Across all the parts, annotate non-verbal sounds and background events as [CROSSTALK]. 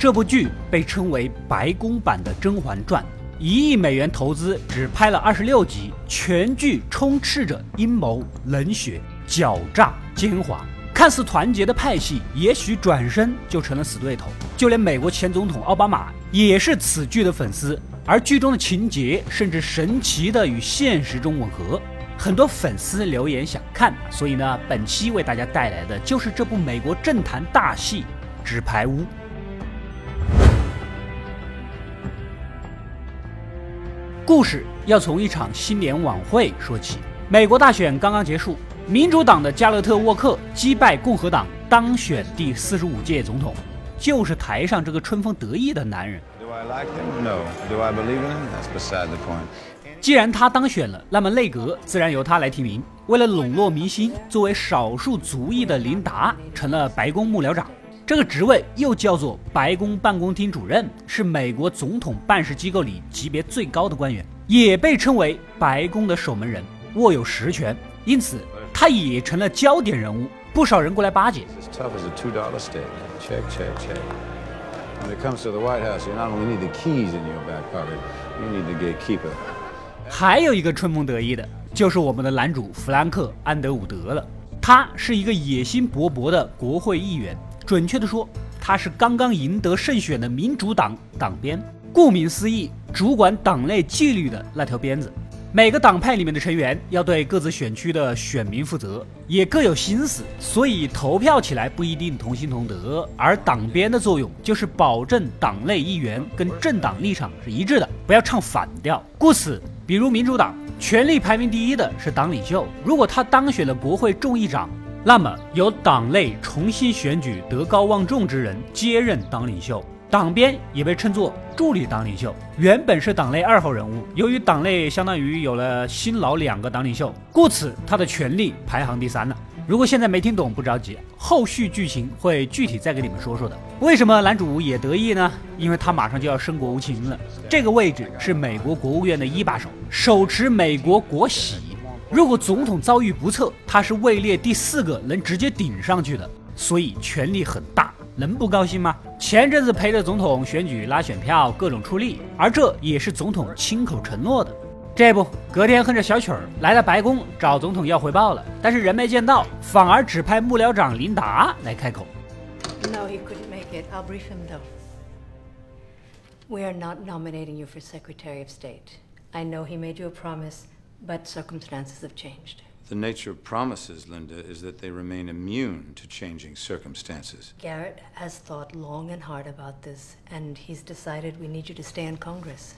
这部剧被称为白宫版的《甄嬛传》，一亿美元投资只拍了二十六集，全剧充斥着阴谋、冷血、狡诈、奸猾。看似团结的派系，也许转身就成了死对头。就连美国前总统奥巴马也是此剧的粉丝，而剧中的情节甚至神奇的与现实中吻合。很多粉丝留言想看，所以呢，本期为大家带来的就是这部美国政坛大戏《纸牌屋》。故事要从一场新年晚会说起。美国大选刚刚结束，民主党的加勒特·沃克击败共和党，当选第四十五届总统，就是台上这个春风得意的男人。既然他当选了，那么内阁自然由他来提名。为了笼络民心，作为少数族裔的琳达成了白宫幕僚长。这个职位又叫做白宫办公厅主任，是美国总统办事机构里级别最高的官员，也被称为白宫的守门人，握有实权，因此他也成了焦点人物，不少人过来巴结。还有一个春风得意的，就是我们的男主弗兰克·安德伍德了，他是一个野心勃勃的国会议员。准确的说，他是刚刚赢得胜选的民主党党鞭。顾名思义，主管党内纪律的那条鞭子。每个党派里面的成员要对各自选区的选民负责，也各有心思，所以投票起来不一定同心同德。而党鞭的作用就是保证党内议员跟政党立场是一致的，不要唱反调。故此，比如民主党权力排名第一的是党领袖，如果他当选了国会众议长。那么，由党内重新选举德高望重之人接任党领袖，党鞭也被称作助理党领袖。原本是党内二号人物，由于党内相当于有了新老两个党领袖，故此他的权力排行第三了。如果现在没听懂，不着急，后续剧情会具体再给你们说说的。为什么男主也得意呢？因为他马上就要升国务卿了，这个位置是美国国务院的一把手，手持美国国玺。如果总统遭遇不测，他是位列第四个能直接顶上去的，所以权力很大，能不高兴吗？前阵子陪着总统选举拉选票，各种出力，而这也是总统亲口承诺的。这不，隔天哼着小曲儿来到白宫找总统要汇报了，但是人没见到，反而指派幕僚长琳达来开口。No, he couldn't make it. I'll brief him though. We are not nominating you for Secretary of State. I know he made you a promise. But circumstances have changed. The nature of promises, Linda, is that they remain immune to changing circumstances. Garrett has thought long and hard about this, and he's decided we need you to stay in Congress.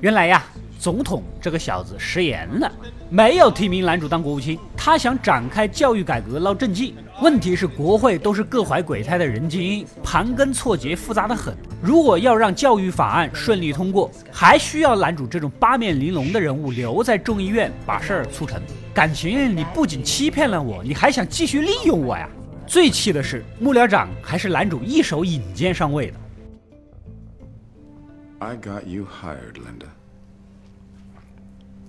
原来呀，总统这个小子食言了，没有提名男主当国务卿。他想展开教育改革捞政绩。问题是国会都是各怀鬼胎的人精，盘根错节，复杂的很。如果要让教育法案顺利通过，还需要男主这种八面玲珑的人物留在众议院把事儿促成。感情你不仅欺骗了我，你还想继续利用我呀？最气的是幕僚长还是男主一手引荐上位的。I got you hired, Linda.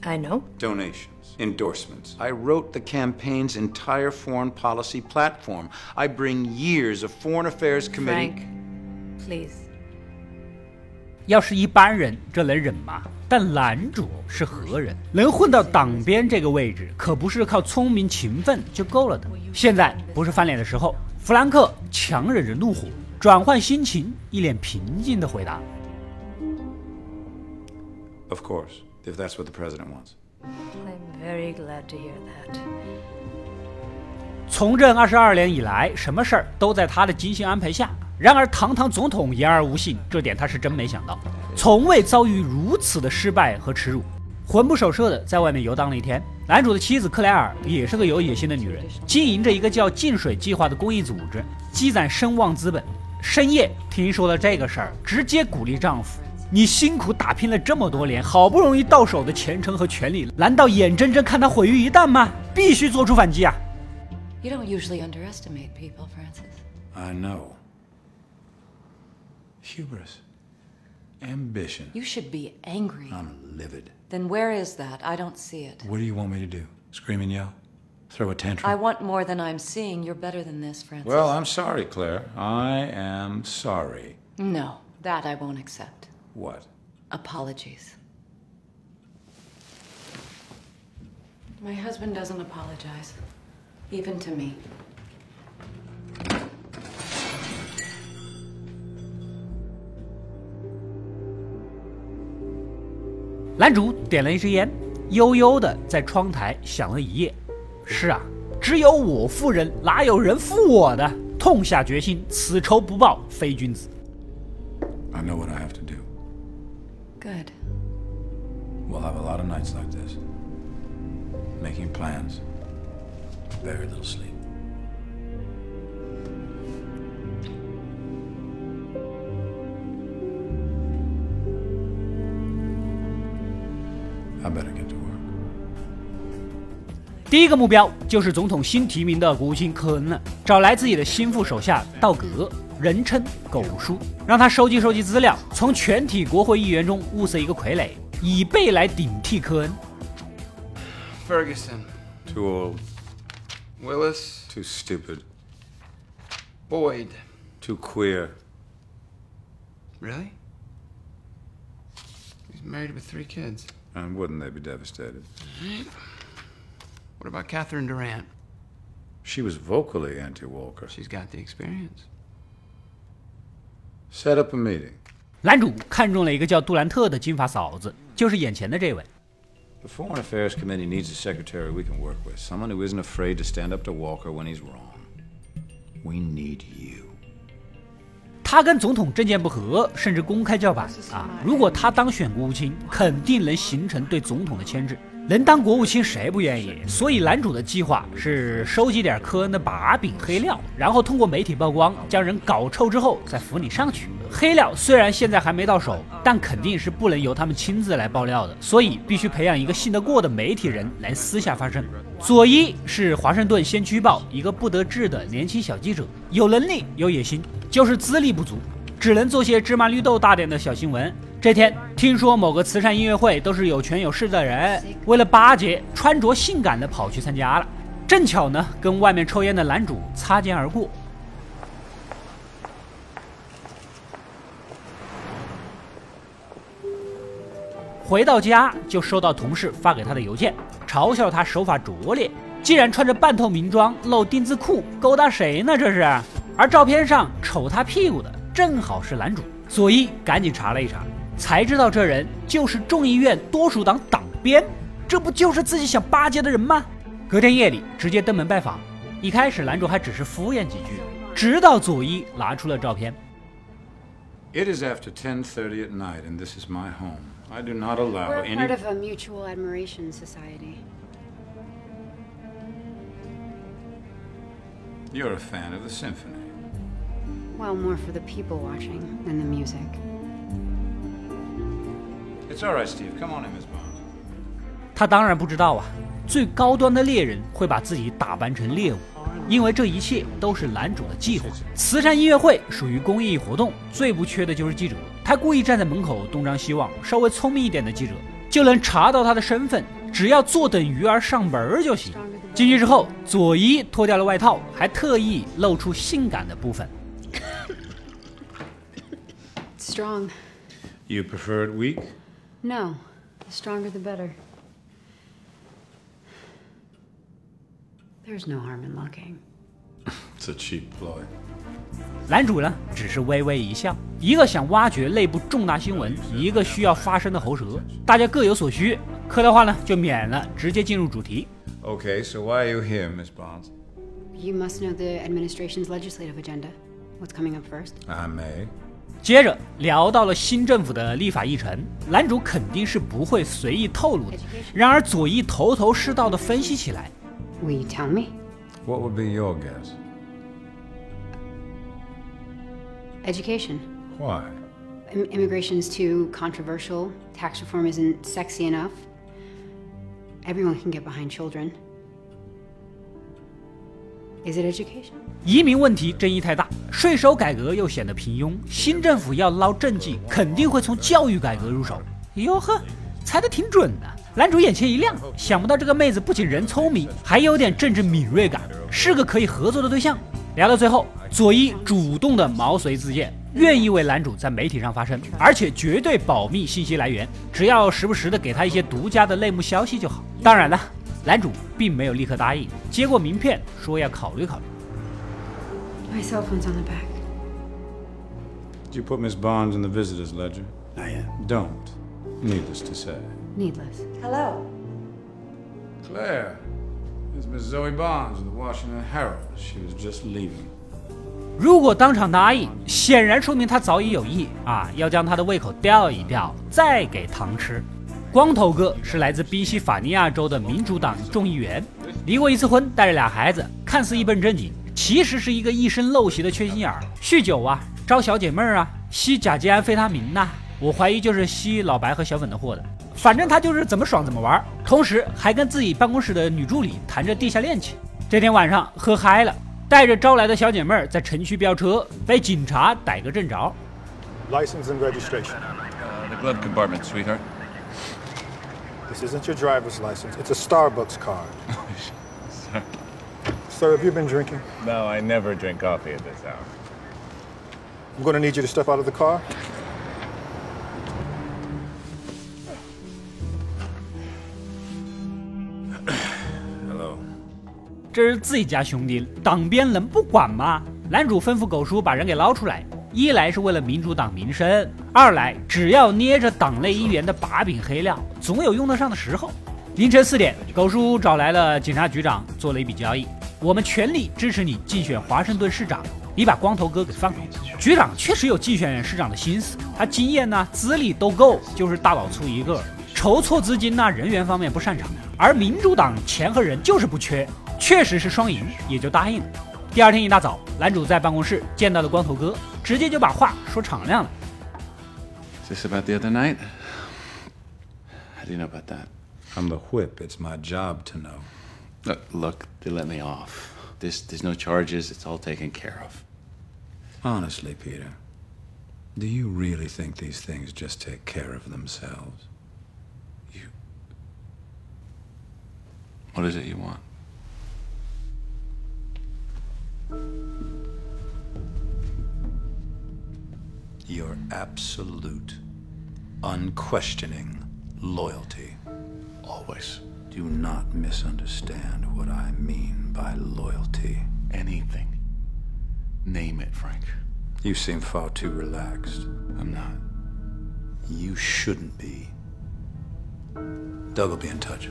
I know. Donations, endorsements. I wrote the campaign's entire foreign policy platform. I bring years of foreign affairs committee. Frank, please. 要是一般人，这能忍吗？但男主是何人？能混到党边这个位置，可不是靠聪明勤奋就够了的。现在不是翻脸的时候。弗兰克强忍着怒火，转换心情，一脸平静的回答。Of course, if that's what the president wants. I'm very glad to hear that. 从政二十二年以来，什么事儿都在他的精心安排下。然而，堂堂总统言而无信，这点他是真没想到，从未遭遇如此的失败和耻辱。魂不守舍的在外面游荡了一天。男主的妻子克莱尔也是个有野心的女人，经营着一个叫“净水计划”的公益组织，积攒声望资本。深夜听说了这个事儿，直接鼓励丈夫。你辛苦打拼了这么多年，好不容易到手的前程和权利，难道眼睁睁看他毁于一旦吗？必须做出反击啊！You don't usually underestimate people, Francis. I know. Hubris, ambition. You should be angry. I'm livid. Then where is that? I don't see it. What do you want me to do? Scream and yell? Throw a tantrum? I want more than I'm seeing. You're better than this, Francis. Well, I'm sorry, Claire. I am sorry. No, that I won't accept. What? Apologies. My husband doesn't apologize, even to me. 男主点了一支烟，悠悠的在窗台想了一夜。是啊，只有我负人，哪有人负我的？痛下决心，此仇不报非君子。I know what I have to. Good. We'll have a lot of nights like this. Making plans. Very little sleep. I better get to work. 第一个目标就是总统新提名的国务卿科恩了，找来自己的心腹手下道格，人称狗叔，让他收集收集资料，从全体国会议员中物色一个傀儡，以备来顶替科恩。 Ferguson. Too old. Willis. Too stupid. Boyd. Too queer. Really? He's married with three kids. And wouldn't they be devastated? What about Catherine Durant? She was vocally anti Walker. She's got the experience. Set up a meeting. 男主看中了一个叫杜兰特的金发嫂子，就是眼前的这位。The Foreign Affairs Committee needs a secretary we can work with, someone who isn't afraid to stand up to Walker when he's wrong. We need you. 他跟总统政见不合，甚至公开叫板啊！如果他当选国务卿，肯定能形成对总统的牵制。能当国务卿谁不愿意？所以男主的计划是收集点科恩的把柄黑料，然后通过媒体曝光，将人搞臭之后再扶你上去。黑料虽然现在还没到手，但肯定是不能由他们亲自来爆料的，所以必须培养一个信得过的媒体人来私下发声。佐伊是华盛顿先驱报一个不得志的年轻小记者，有能力有野心，就是资历不足，只能做些芝麻绿豆大点的小新闻。这天听说某个慈善音乐会都是有权有势的人，为了巴结，穿着性感的跑去参加了。正巧呢，跟外面抽烟的男主擦肩而过。回到家就收到同事发给他的邮件，嘲笑他手法拙劣，竟然穿着半透明装露丁字裤，勾搭谁呢？这是。而照片上瞅他屁股的正好是男主。佐伊赶紧查了一查，才知道这人就是众议院多数党党鞭，这不就是自己想巴结的人吗？隔天夜里直接登门拜访，一开始男主还只是敷衍几句，直到佐伊拿出了照片。It is after 10:30 at night, and this is my home. I do not allow any. We're part of a mutual admiration society. You're a fan of the symphony. Well, more for the people watching than the music. It's all right, Steve. Come on in, Miss Bond. 他当然不知道啊，最高端的猎人会把自己打扮成猎物，因为这一切都是男主的计划。慈善音乐会属于公益活动，最不缺的就是记者。他故意站在门口东张西望，稍微聪明一点的记者就能查到他的身份，只要坐等鱼儿上门儿就行。进去之后，佐伊脱掉了外套，还特意露出性感的部分。Strong. You prefer it weak? No. The stronger the better. There's no harm in looking. [LAUGHS] It's a cheap ploy. 男主呢，只是微微一笑。一个想挖掘内部重大新闻，一个需要发声的喉舌，大家各有所需。客套话呢就免了，直接进入主题。 Okay, so why are you here, Miss Bonds? You must know the administration's legislative agenda. What's coming up first? I may. 接着聊到了新政府的立法议程，男主肯定是不会随意透露的。然而佐伊头头是道的分析起来， Will you tell me? What would be your guess? Education. Why? Im- immigration is too controversial. Tax reform isn't sexy enough. Everyone can get behind children. Is it education? 移民问题争议太大，税收改革又显得平庸，新政府要捞政绩，肯定会从教育改革入手。哟呵，猜得挺准的。男主眼前一亮，想不到这个妹子不仅人聪明，还有点政治敏锐感，是个可以合作的对象。聊到最后，佐伊主动的毛遂自荐，愿意为男主在媒体上发声，而且绝对保密信息来源，只要时不时的给他一些独家的内幕消息就好。当然了，男主并没有立刻答应，接过名片说要考虑考虑。My cell phone's on the back. Did you put Miss Barnes in the visitor's ledger? Not yet. Don't, needless to say. Needless. Hello. Claire, is Miss Zoe Barnes of the Washington Herald. She was just leaving. 如果当场答应，显然说明他早已有意啊，要将他的胃口吊一吊，再给糖吃。光头哥是来自宾夕法尼亚州的民主党众议员，离过一次婚，带着俩孩子，看似一本正经，其实是一个一身陋习的缺心眼儿，酗酒啊，招小姐妹儿啊，吸甲基安非他命呐、我怀疑就是吸老白和小粉的货的。反正他就是怎么爽怎么玩，同时还跟自己办公室的女助理谈着地下恋情。这天晚上喝嗨了，带着招来的小姐妹儿在城区飙车，被警察逮个正着。License and registration. The glove compartment, sweeter This isn't your driver's license. It's a Starbucks card. [LAUGHS] [LAUGHS] Sir, have you been drinking? No, I never drink coffee at this hour. I'm going to need you to step out of the car. [CLEARS THROAT] Hello. 这是自己家兄弟，党鞭能不管吗？男主吩咐狗叔把人给捞出来， 一来是为了民主党名声，二来只要捏着党内议员的把柄黑料，总有用得上的时候。凌晨四点，狗叔找来了警察局长，做了一笔交易：我们全力支持你竞选华盛顿市长，你把光头哥给放了。局长确实有竞选市长的心思，他经验呢、资历都够，就是大老粗一个，筹措资金呐、人员方面不擅长。而民主党钱和人就是不缺，确实是双赢，也就答应了。第二天一大早，男主在办公室见到了光头哥，直接就把话说敞亮了。 Is this about the other night? How do you know about that? I'm the whip. It's my job to know. Look, look, they let me off. There's, there's no charges. It's all taken care of. Honestly, Peter, do you really think these things just take care of themselves? You. What is it you want? Your absolute, unquestioning loyalty. Always. Do not misunderstand what I mean by loyalty. Anything. Name it, Frank. You seem far too relaxed. I'm not. You shouldn't be. Doug will be in touch.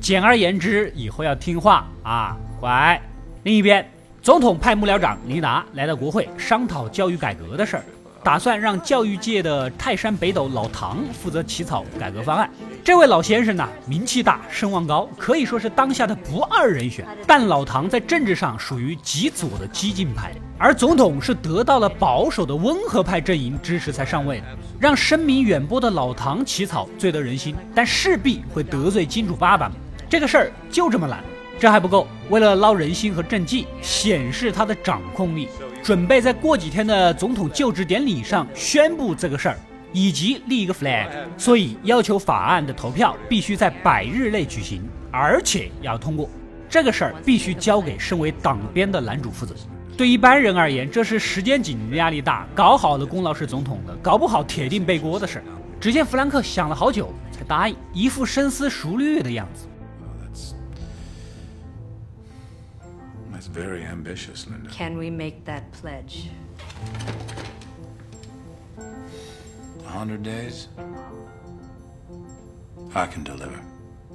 简而言之，以后要听话啊，乖。另一边，总统派幕僚长尼达来到国会商讨教育改革的事儿， 打算让教育界的泰山北斗老唐负责起草改革方案。这位老先生呢，名气大，声望高，可以说是当下的不二人选。但老唐在政治上属于极左的激进派，而总统是得到了保守的温和派阵营支持才上位的。让声名远播的老唐起草最得人心，但势必会得罪金主爸爸。这个事儿就这么难。这还不够，为了捞人心和政绩，显示他的掌控力，准备在过几天的总统就职典礼上宣布这个事儿，以及立一个 flag。所以要求法案的投票必须在百日内举行，而且要通过。这个事儿必须交给身为党鞭的男主负责。对一般人而言，这是时间紧、压力大，搞好了功劳是总统的，搞不好铁定背锅的事儿。只见弗兰克想了好久才答应，一副深思熟虑的样子。Very ambitious, Linda. Can we make that pledge? A hundred days? I can deliver.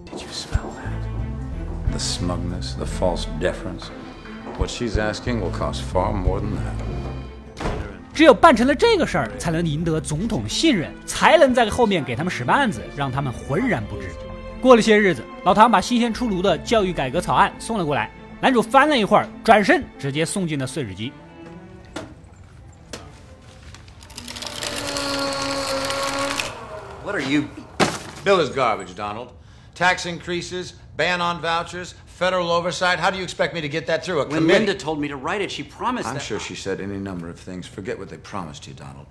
Did you smell that? The smugness, the false deference. What she's asking will cost far more than that. 只有办成了这个事儿，才能赢得总统信任，才能在后面给他们使绊子，让他们浑然不知。过了些日子，老唐把新鲜出炉的教育改革草案送了过来，男主翻了一会儿，转身直接送进了碎纸机。 What are you? Bill is garbage, Donald. Tax increases, ban on vouchers, federal oversight. How do you expect me to get that through? A When committee? Linda told me to write it, she promised I'm that. sure she said any number of things. Forget what they promised you, Donald.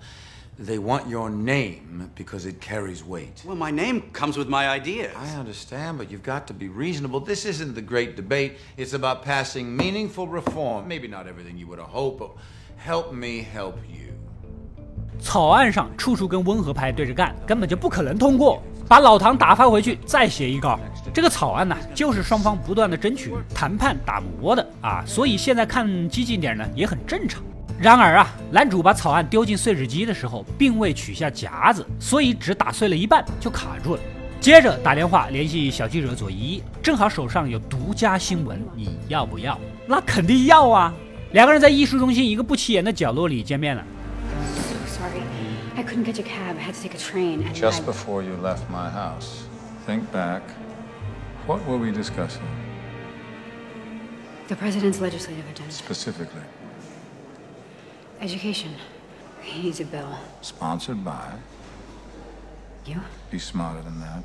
They want your name because it carries weight. Well, my name comes with my ideas. I understand, but you've got to be reasonable. This isn't the great debate. It's about passing meaningful reform. Maybe not everything you would have hoped, but help me help you. 草案上处处跟温和派对着干，根本就不可能通过。把老唐打发回去，再写一稿。这个草案呢，就是双方不断的争取、谈判、打磨的啊，所以现在看激进点呢，也很正常。 然而啊，男主把草案丢进碎纸机的时候，并未取下夹子，所以只打碎了一半就卡住了。接着打电话联系小记者左一，正好手上有独家新闻，你要不要？那肯定要啊！两个人在艺术中心一个不起眼的角落里见面了。So sorry. I couldn't catch a cab. I had to take a train. Just before you left my house, think back. What were we discussing The president's legislative agenda. specifically? Education. He needs a bill. Sponsored by? You? Be smarter than that.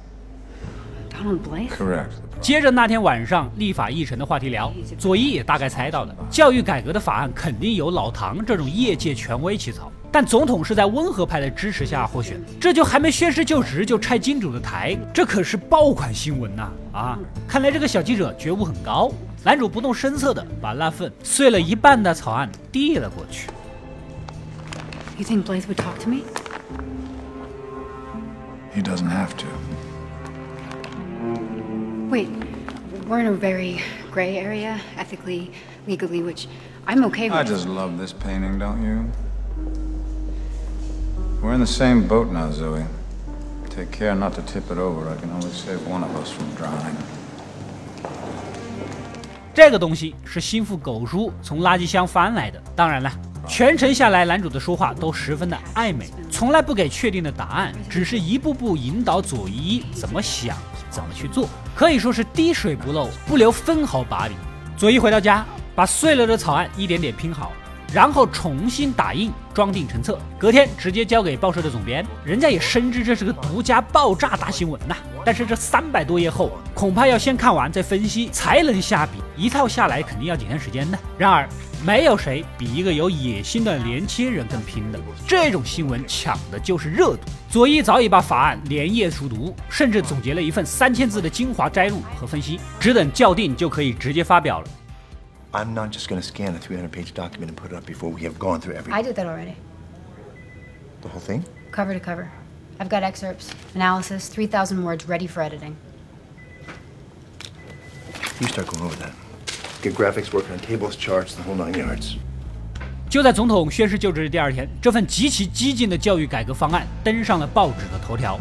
Donald? Correct. 接着那天晚上立法议程的话题聊，左一也大概猜到了，教育改革的法案肯定由老唐这种业界权威起草，但总统是在温和派的支持下获选，这就还没宣誓就职就拆金主的台，这可是爆款新闻呐！啊，看来这个小记者觉悟很高。男主不动声色的把那份碎了一半的草案递了过去。You think Blythe would talk to me? He doesn't have to. Wait, we're in a very gray area, ethically, legally, which I'm okay with. I just love this painting, don't you? We're in the same boat now, Zoe. Take care not to tip it over. I can only save one of us from drowning. 这个东西是心腹狗叔从垃圾箱翻来的。当然了， 全程下来，男主的说话都十分的暧昧，从来不给确定的答案，只是一步步引导佐伊怎么想、怎么去做，可以说是滴水不漏，不留分毫把柄。佐伊回到家，把碎了的草案一点点拼好，然后重新打印，装订成册，隔天直接交给报社的总编，人家也深知这是个独家爆炸大新闻呐。但是这三百多页厚，恐怕要先看完再分析才能下笔，一套下来肯定要几天时间的。然而，没有谁比一个有野心的年轻人更拼的，这种新闻抢的就是热度。左一早已把法案连夜熟读，甚至总结了一份三千字的精华摘录和分析，只等校订就可以直接发表了。I'm not just going to scan a 300 page document and put it up before we have gone through every. I did that already, The whole thing? cover to cover. I've got excerpts, analysis, 3,000 words ready for editing. You start going over that. Get graphics working on tables, charts, the whole nine yards. 就在总统宣誓就职的第二天，这份极其激进的教育改革方案登上了报纸的头条。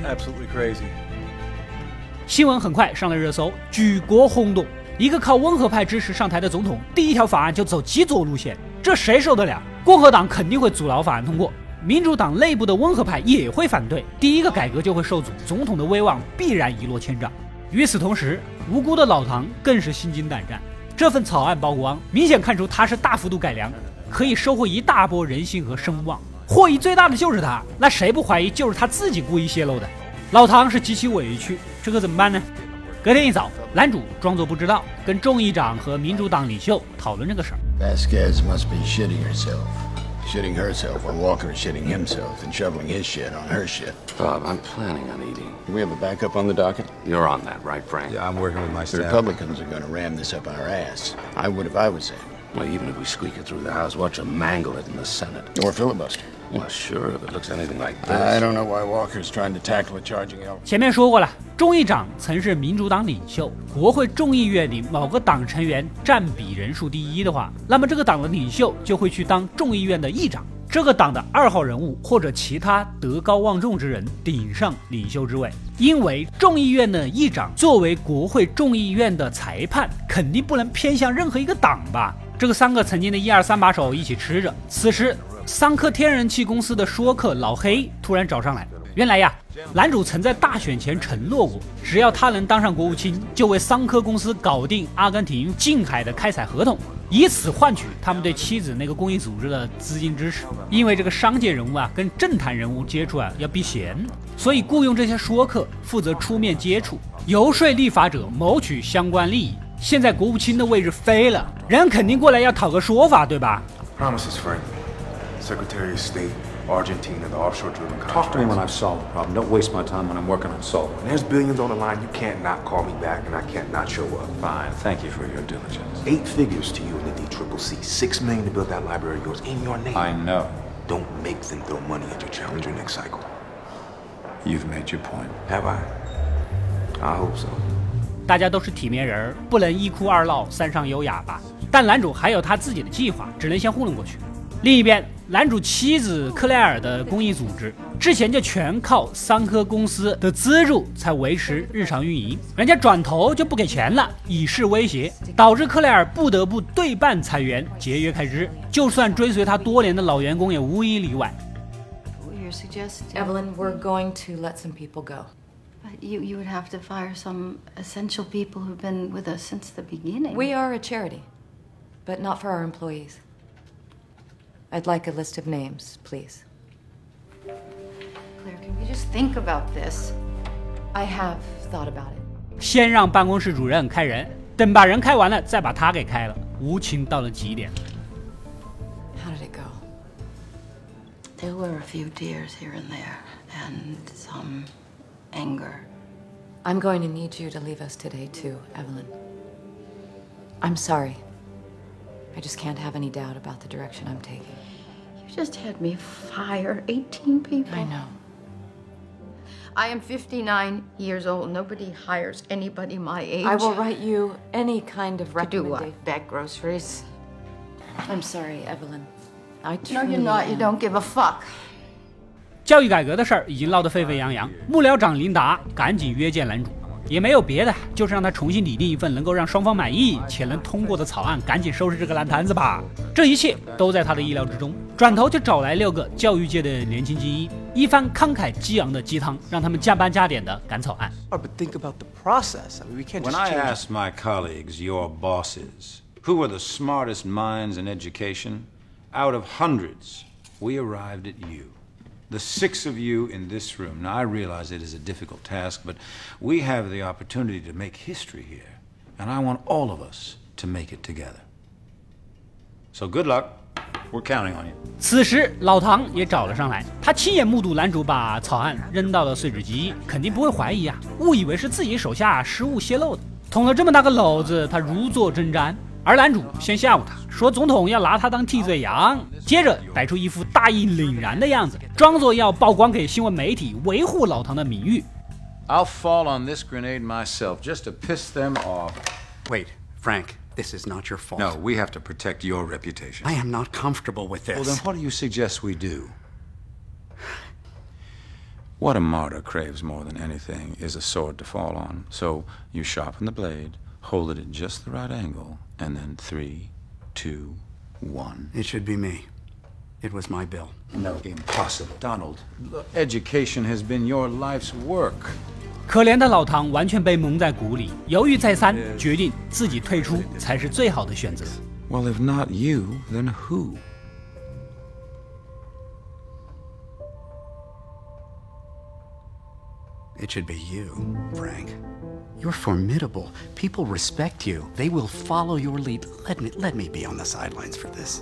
Absolutely crazy. 新闻很快上了热搜，举国轰动。一个靠温和派支持上台的总统，第一条法案就走极左路线，这谁受得了？共和党肯定会阻挠法案通过，民主党内部的温和派也会反对，第一个改革就会受阻，总统的威望必然一落千丈。与此同时，无辜的老唐更是心惊胆战。这份草案曝光，明显看出他是大幅度改良，可以收获一大波人心和声望。获益最大的就是他，那谁不怀疑就是他自己故意泄露的？老唐是极其委屈，这可怎么办呢？隔天一早，男主装作不知道，跟众议长和民主党领袖讨论这个事儿。Vasquez must be shitting herself. Shitting herself while Walker is shitting himself and shoveling his shit on her shit. Bob, I'm planning on eating. Do we have a backup on the docket? You're on that, right, Frank? Yeah, I'm working with my staff. The Republicans are going to ram this up our ass. I would if I was them. Well, even if we squeak it through the House, watch them mangle it in the Senate. Or filibuster. Well, sure, if it looks anything like this. I don't know why Walker's trying to tackle a charging elephant. 前面说过了，众议长曾是民主党领袖，国会众议院里某个党成员占比人数第一的话，那么这个党的领袖就会去当众议院的议长，这个党的二号人物或者其他德高望重之人顶上领袖之位。因为众议院的议长作为国会众议院的裁判，肯定不能偏向任何一个党吧？这个三个曾经的一二三把手一起吃着，此时桑科天然气公司的说客老黑突然找上来。原来呀，男主曾在大选前承诺过，只要他能当上国务卿，就为桑科公司搞定阿根廷近海的开采合同，以此换取他们对妻子那个公益组织的资金支持。因为这个商界人物啊，跟政坛人物接触啊要避嫌，所以雇佣这些说客负责出面接触，游说立法者谋取相关利益。现在国务卿的位置飞了，人肯定过来要讨个说法，对吧？Promises, Frank. Secretary of State, Argentina, the offshore-driven Talk to me when contracts. I've solved the problem. Don't waste my time when I'm working on solving When it. there's billions on the line, you can't not call me back, and I can't not show up. Fine. Thank you for your diligence. Eight figures to you in the DCCC. Six million to build that library of yours in your name. I know. Don't make them throw money at your challenger next cycle. You've made your point. Have I? I hope so. 大家都是体面人儿，不能一哭二闹三上优雅吧？但男主还有他自己的计划，只能先糊弄过去。另一边， 男主妻子克莱尔的公益组织之前就全靠桑科公司的资助才维持日常运营，人家转头就不给钱了，以示威胁，导致克莱尔不得不对半裁员，节约开支。就算追随他多年的老员工也无一例外。You're suggesting. Evelyn, we're going to let some people go. But you, you would have to fire some essential people who've been with us since the beginning. We are a charity, but not for our employees. I'd like a list of names, please. Claire, can we just think about this? I have thought about it. 先让办公室主任开人，等把人开完了，再把他给开了，无情到了极点。 How did it go? There were a few tears here and there, and some anger. I'm going to need you to leave us today, too, Evelyn. I'm sorry. I just can't have any doubt about the direction I'm taking. You just had me fire 18 people. I know. I am 59 years old. Nobody hires anybody my age. I will write you any kind of To do what? recommendation. Bag groceries? I'm sorry, Evelyn. I No, truly you're not. You am. don't give a fuck. 教育改革的事儿已经闹得沸沸扬扬，幕僚长琳达赶紧约见男主， 也没有别的，就是让他重新拟定一份能够让双方满意且能通过的草案，赶紧收拾这个烂摊子吧。这一切都在他的意料之中。转头就找来六个教育界的年轻精英，一番慷慨激昂的鸡汤，让他们加班加点的赶草案。Oh, but think about the process. I mean, we can't When I asked my colleagues, your bosses, who are the smartest minds in education, out of hundreds, we arrived at you. The six of you in this room. Now, I realize it is a difficult task, but we have the opportunity to make history here, and I want all of us to make it together. So good luck. We're counting on you. 此时，老唐也找了上来，他亲眼目睹男主把草案扔到了碎纸机，肯定不会怀疑啊，误以为是自己手下失误泄露的。捅了这么大个篓子，他如坐针毡。 而男主先吓唬他，说总统要拿他当替罪羊，接着摆出一副大义凛然的样子，装作要曝光给新闻媒体，维护老唐的名誉。 I'll fall on this grenade myself just to piss them off. Wait, Frank, this is not your fault. No, we have to protect your reputation. I am not comfortable with this. Well, then what do you suggest we do? What a martyr craves more than anything is a sword to fall on. So you sharpen the blade, hold it at just the right angle, and then three, two, one. It should be me. It was my bill. No, impossible. Donald, look, education has been your life's work. 可怜的老唐完全被蒙在鼓里，犹豫再三，决定自己退出才是最好的选择。 Well, if not you, then who? It should be you, Frank. You're formidable. People respect you. They will follow your lead. Let me let me be on the sidelines for this.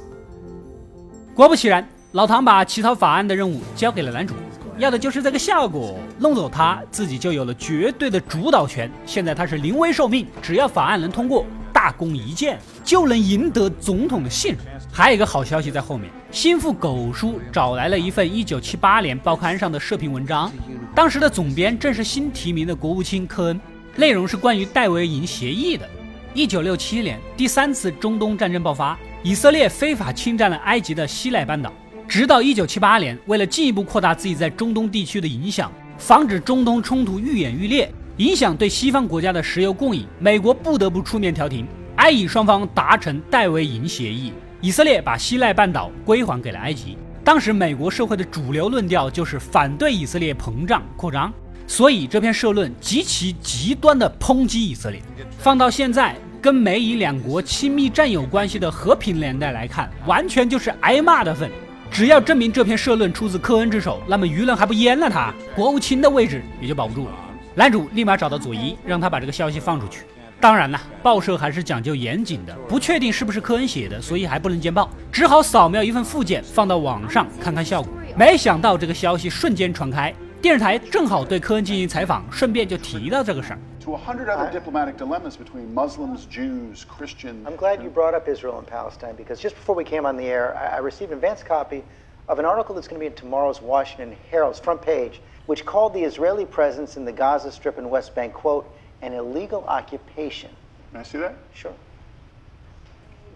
果不其然，老唐把起草法案的任务交给了男主，要的就是这个效果，弄走他自己就有了绝对的主导权。现在他是临危受命，只要法案能通过，大功一件，就能赢得总统的信任。还有一个好消息在后面，心腹狗叔找来了一份1978年报刊上的社评文章，当时的总编正是新提名的国务卿科恩，内容是关于戴维营协议的。1967年，第三次中东战争爆发，以色列非法侵占了埃及的西奈半岛。直到1978年，为了进一步扩大自己在中东地区的影响，防止中东冲突愈演愈烈，影响对西方国家的石油供应，美国不得不出面调停，埃以双方达成戴维营协议，以色列把西奈半岛归还给了埃及。当时美国社会的主流论调就是反对以色列膨胀扩张，所以这篇社论极其极端的抨击以色列。放到现在，跟美以两国亲密战友关系的和平年代来看，完全就是挨骂的份。只要证明这篇社论出自科恩之手，那么舆论还不阉了他，国务卿的位置也就保不住了。男主立马找到佐伊，让他把这个消息放出去。当然了，报社还是讲究严谨的，不确定是不是科恩写的，所以还不能见报，只好扫描一份附件放到网上看看效果。没想到这个消息瞬间传开，电视台正好对科恩进行采访，顺便就提到这个事儿。To a hundred other diplomatic dilemmas between Muslims, Jews, Christians. I'm glad you brought up Israel and Palestine because just before we came on the air, I received an advance copy of an article that's going to be in tomorrow's Washington Herald's front page, which called the Israeli presence in the Gaza Strip and West Bank, quote, an illegal occupation. May I see that? Sure.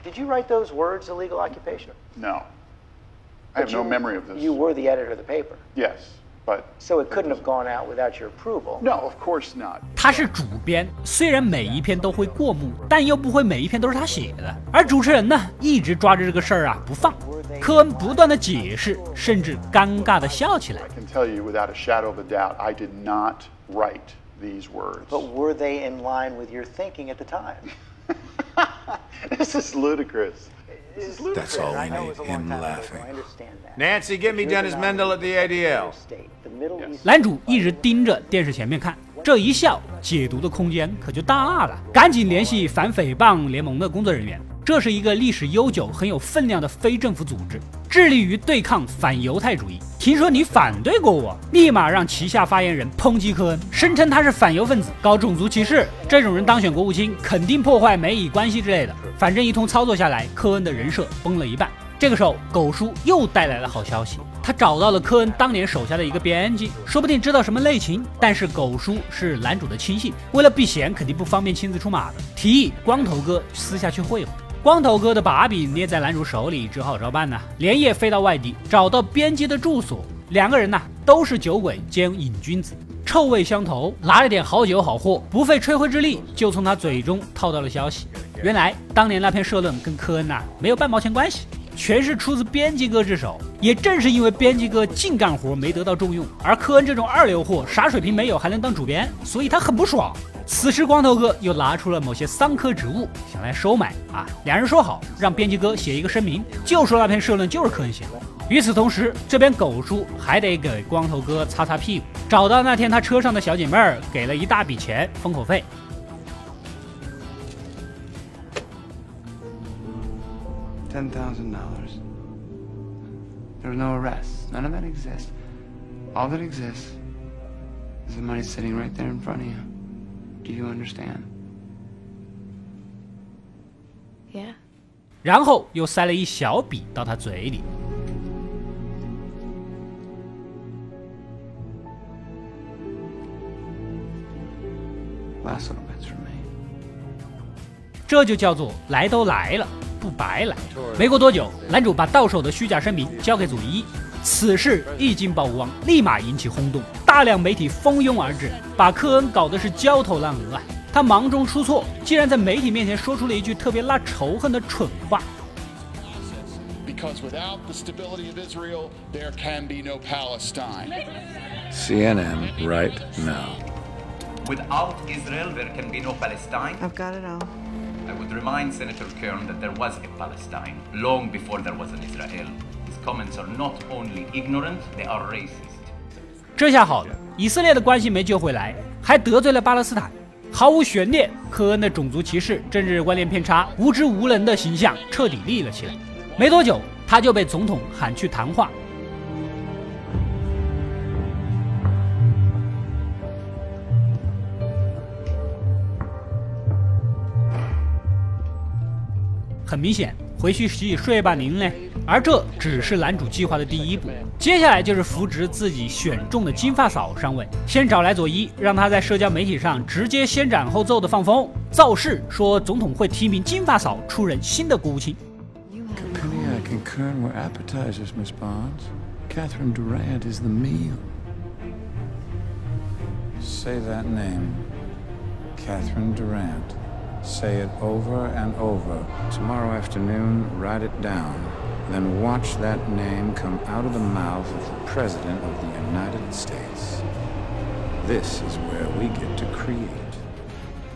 Did you write those words, illegal occupation? No. I have But no you- memory of this. You were the editor of the paper. Yes, but So it couldn't have gone out without your approval. no, of course not. 他是主编，虽然每一篇都会过目，但又不会每一篇都是他写的。而主持人呢，一直抓着这个事儿啊不放。科恩不断的解释，甚至尴尬的笑起来。 I can tell you without a shadow of a doubt, I did not write these words. But were they in line with your thinking at the time? [LAUGHS] this is ludicrous. This is That's all we I know it need, was a long him time ago, laughing. I understand that. Nancy, get me You're Dennis the Mendel at the nominee ADL. of state. The Middle East 男主一直盯着电视前面看，这一笑，解读的空间可就大了。赶紧联系反诽谤联盟的工作人员， 这是一个历史悠久、很有分量的非政府组织，致力于对抗反犹太主义。听说你反对过我，立马让旗下发言人抨击科恩，声称他是反犹分子，搞种族歧视。这种人当选国务卿，肯定破坏美以关系之类的。反正一通操作下来，科恩的人设崩了一半。这个时候，狗叔又带来了好消息，他找到了科恩当年手下的一个编辑，说不定知道什么内情。但是狗叔是男主的亲信，为了避嫌，肯定不方便亲自出马的，提议光头哥私下去会会。光头哥的把柄捏在男主手里，只好照办呢。连夜飞到外地，找到编辑的住所，两个人呢都是酒鬼兼瘾君子，臭味相投，拿了点好酒好货，不费吹灰之力就从他嘴中套到了消息。原来当年那篇社论跟科恩呐、没有半毛钱关系，全是出自编辑哥之手。也正是因为编辑哥净干活没得到重用，而科恩这种二流货啥水平没有还能当主编，所以他很不爽。此时光头哥又拿出了某些桑科植物，想来收买啊。两人说好让编辑哥写一个声明，就说那篇社论就是科恩写的。与此同时，这边狗叔还得给光头哥擦擦屁股，找到那天他车上的小姐妹儿，给了一大笔钱封口费。Ten thousand dollars. There was no arrests. None of that exists. All that exists is the money sitting right there in front of you. Do you understand? Yeah. 然后又塞了一小笔到他嘴里。Last little bit's for me. 这就叫做来都来了，不白来。没过多久，男主把到手的虚假声明交给祖一，此事一经曝光，立马引起轰动，大量媒体蜂拥而至，把科恩搞得是焦头烂额啊！他忙中出错，竟然在媒体面前说出了一句特别拉仇恨的蠢话。Because without the stability of Israel, there can be no Palestine. CNN right now. Without Israel, there can be no Palestine. I've got it all. I would remind Senator Kern that there was a Palestine long before there was an Israel. Comments are not only ignorant, they are racist. 这下好了，以色列的关系没救回来，还得罪了巴勒斯坦。毫无悬念，科恩的种族歧视、政治观念偏差、无知无能的形象彻底立了起来。没多久，他就被总统喊去谈话。很明显，回去洗洗睡吧您嘞。而这只是男主计划的第一步，接下来就是扶植自己选中的金发嫂上位。先找来佐伊，让他在社交媒体上直接先斩后奏的放风，造势说总统会提名金发嫂出任新的国务卿。Catherine Durant. Say it over and over. Tomorrow afternoon, write it down. Then watch that name come out of the mouth of the President of the United States. This is where we get to create.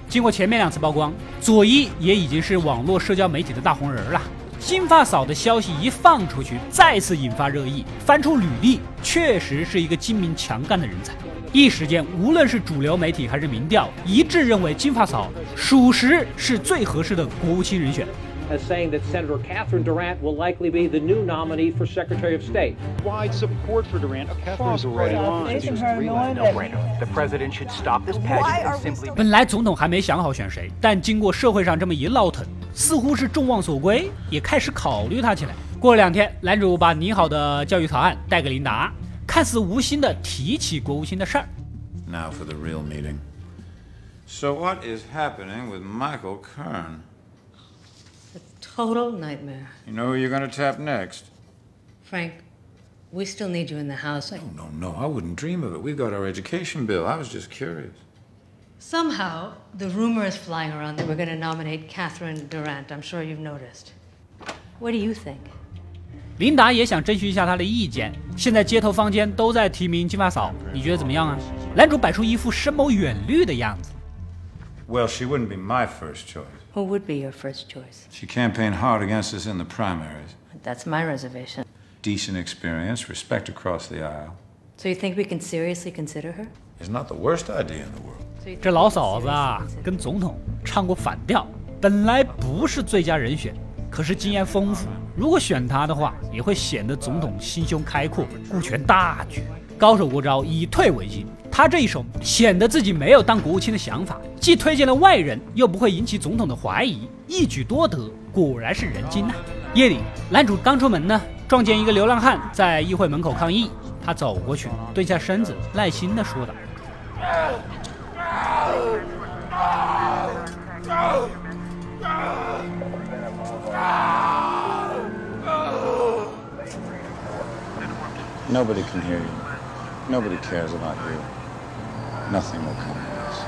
经过前面两次曝光，佐伊也已经是网络社交媒体的大红人了。 金发嫂的消息一放出去，再次引发热议。翻出履历，确实是一个精明强干的人才。一时间，无论是主流媒体还是民调，一致认为金发嫂属实是最合适的国务卿人选。as saying that Senator Catherine Durant will likely be the new nominee for Secretary of State. Wide support for Durant across party lines. The president should stop this pageant and simply. 本来总统还没想好选谁，但经过社会上这么一闹腾，似乎是众望所归，也开始考虑他起来。过了两天，男主把拟好的教育草案带给琳达，看似无心的提起国务卿的事儿。Now for the real meeting. So what is happening with Michael Kern? A Total nightmare. You know who you're going to tap next? Frank, we still need you in the house. I- No, no, I wouldn't dream of it. We've got our education bill. I was just curious. Somehow, the rumor is flying around that we're going to nominate Catherine Durant. I'm sure you've noticed. What do you think? 琳达也想征询一下他的意见。现在街头坊间都在提名金发嫂，你觉得怎么样啊？男主摆出一副深谋远虑的样子。 Well, she wouldn't be my first choice. Who would be your first choice? She campaigned hard against us in the primaries. That's my reservation. Decent experience, respect across the aisle. So you think we can seriously consider her? It's not the worst idea in the world. 这老嫂子啊，跟总统唱过反调，本来不是最佳人选，可是经验丰富。如果选她的话，也会显得总统心胸开阔，顾全大局。高手过招，以退为进。他这一手显得自己没有当国务卿的想法，既推荐了外人，又不会引起总统的怀疑，一举多得，果然是人精呐、夜里，男主刚出门呢，撞见一个流浪汉在议会门口抗议。他走过去，蹲下身子，耐心地说道。Nobody can hear you. Nobody cares about you. Nothing will come of this.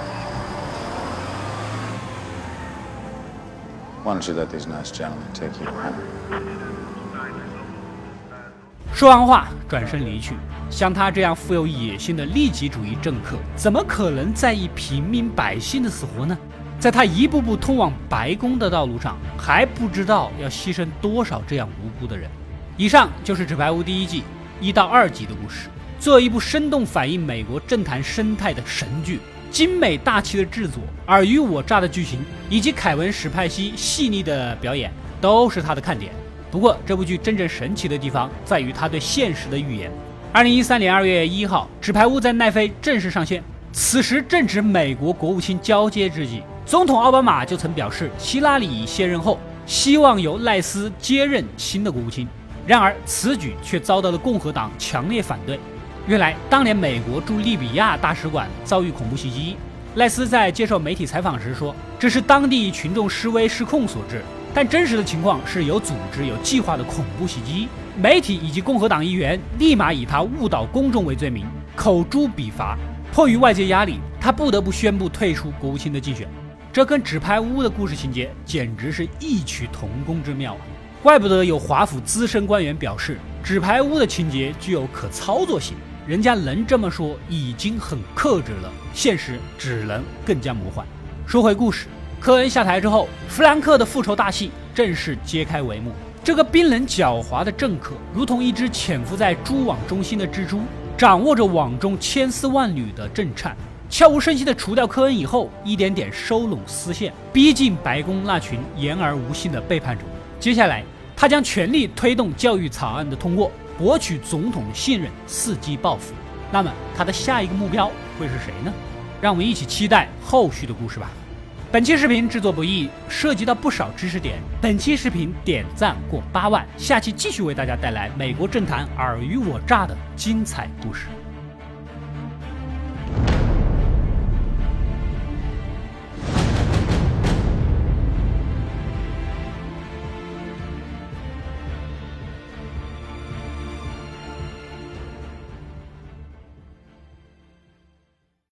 Why don't you let these nice gentlemen take you home? 说完话，转身离去。像他这样富有野心的利己主义政客，怎么可能在意平民百姓的死活呢？在他一步步通往白宫的道路上，还不知道要牺牲多少这样无辜的人。以上就是《纸牌屋》第一季一到二集的故事。作为一部生动反映美国政坛生态的神剧，精美大气的制作、尔虞我诈的剧情，以及凯文·史派西细腻的表演，都是它的看点。不过，这部剧真正神奇的地方在于它对现实的预言。二零一三年二月一号，《纸牌屋》在奈飞正式上线。此时正值美国国务卿交接之际，总统奥巴马就曾表示，希拉里卸任后，希望由赖斯接任新的国务卿。然而，此举却遭到了共和党强烈反对。原来，当年美国驻利比亚大使馆遭遇恐怖袭击，赖斯在接受媒体采访时说，这是当地群众示威失控所致。但真实的情况是有组织、有计划的恐怖袭击。媒体以及共和党议员立马以他误导公众为罪名，口诛笔伐。迫于外界压力，他不得不宣布退出国务卿的竞选。这跟《纸牌屋》的故事情节简直是异曲同工之妙啊！怪不得有华府资深官员表示，《纸牌屋》的情节具有可操作性。人家能这么说，已经很克制了，现实只能更加魔幻。说回故事，科恩下台之后，弗兰克的复仇大戏正式揭开帷幕。这个冰冷狡猾的政客，如同一只潜伏在蛛网中心的蜘蛛，掌握着网中千丝万缕的震颤。悄无声息地除掉科恩以后，一点点收拢丝线，逼近白宫那群言而无信的背叛者。接下来，他将全力推动教育草案的通过，博取总统的信任，伺机报复。那么，他的下一个目标会是谁呢？让我们一起期待后续的故事吧。本期视频制作不易，涉及到不少知识点。本期视频点赞过八万，下期继续为大家带来美国政坛尔虞我诈的精彩故事。